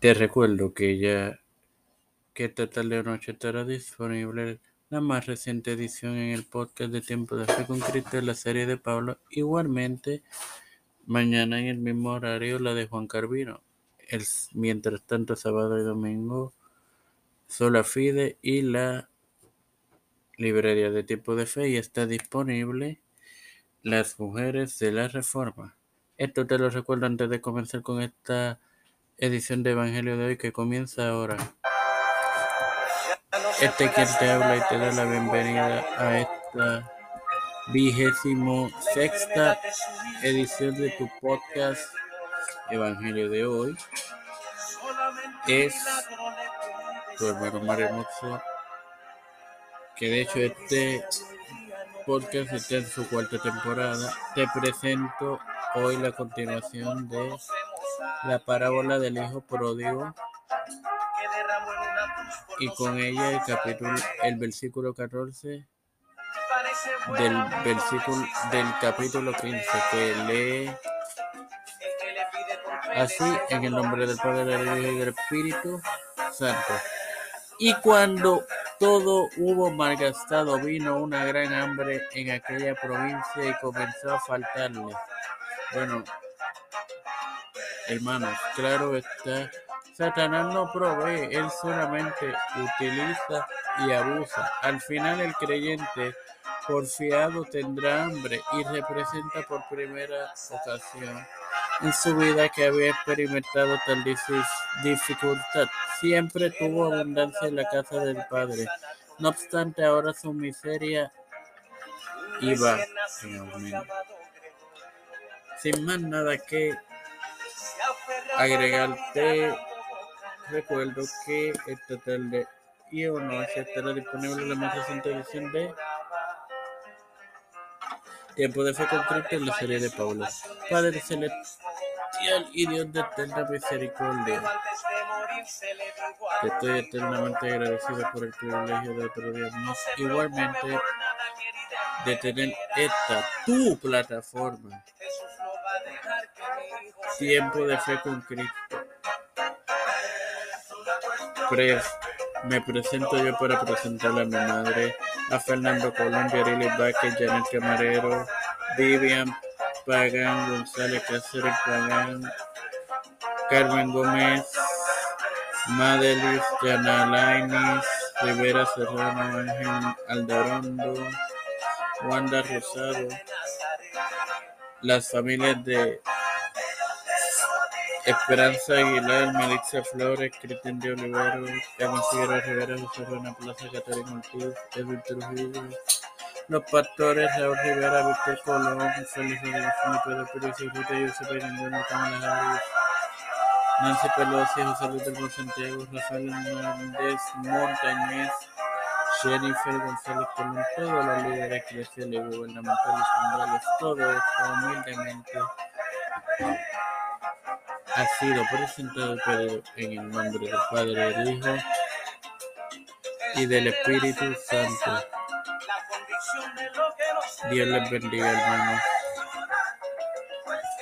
Te recuerdo que ya que esta tarde o noche estará disponible la más reciente edición en el podcast de Tiempo de Fe con Cristo de la serie de Pablo. Igualmente, mañana en el mismo horario la de Juan Carvino. Mientras tanto, sábado y domingo, Sola Fide y la librería de Tiempo de Fe y está disponible Las Mujeres de la Reforma. Esto te lo recuerdo antes de comenzar con esta edición de Evangelio de hoy que comienza ahora. Este quien te habla y te da la bienvenida a esta vigésimo sexta edición de tu podcast Evangelio de hoy. Es tu hermano Mario que de hecho este podcast está en su cuarta temporada. Te presento hoy la continuación de la parábola del hijo pródigo y con ella el capítulo el versículo 14 del versículo del capítulo 15 que lee así en el nombre del Padre del Hijo y del Espíritu Santo. Y cuando todo hubo malgastado vino una gran hambre en aquella provincia y comenzó a faltarle. Bueno Hermanos, claro está, Satanás no provee, él solamente utiliza y abusa. Al final el creyente porfiado tendrá hambre y representa por primera ocasión en su vida que había experimentado tal dificultad. Siempre tuvo abundancia en la casa del Padre. No obstante, ahora su miseria iba. Sin más nada que agregarte recuerdo que esta tarde y o noche estará disponible la más reciente edición de Tiempo de Fe con Cristo en la serie de Pablo. Padre celestial y Dios de eterna misericordia. estoy eternamente agradecido por el privilegio de otro igualmente de tener esta tu plataforma Tiempo de fe con Cristo. me presento yo para presentarle a mi madre, a Fernando Colón, Yarili Vázquez, Janet Camarero, Vivian Pagan, González Cáceres Pagan, Carmen Gómez, Madelis, Jana Lainis, Rivera Serrano, Ángel Aldarondo, Wanda Rosado, las familias de Esperanza Aguilar, Melissa Flores, Cristian de Olivero, Carmen Figueroa Rivera, José Ruena Plaza, Catarina Ortiz, Edwin Trujillo, Los Pastores, Raúl Rivera, Víctor Colón, Félix Rodríguez, Pedro Pérez, Ruta Josep Ninguno, Kamala Harris, Nancy Pelosi, José Luis del Santiago, Rafael Hernández, Montañez, Jennifer González Colón, todos los líderes y gubernamentales mundiales, todo esto humildemente ha sido presentado en el nombre del Padre, del Hijo y del Espíritu Santo. Dios les bendiga, hermanos.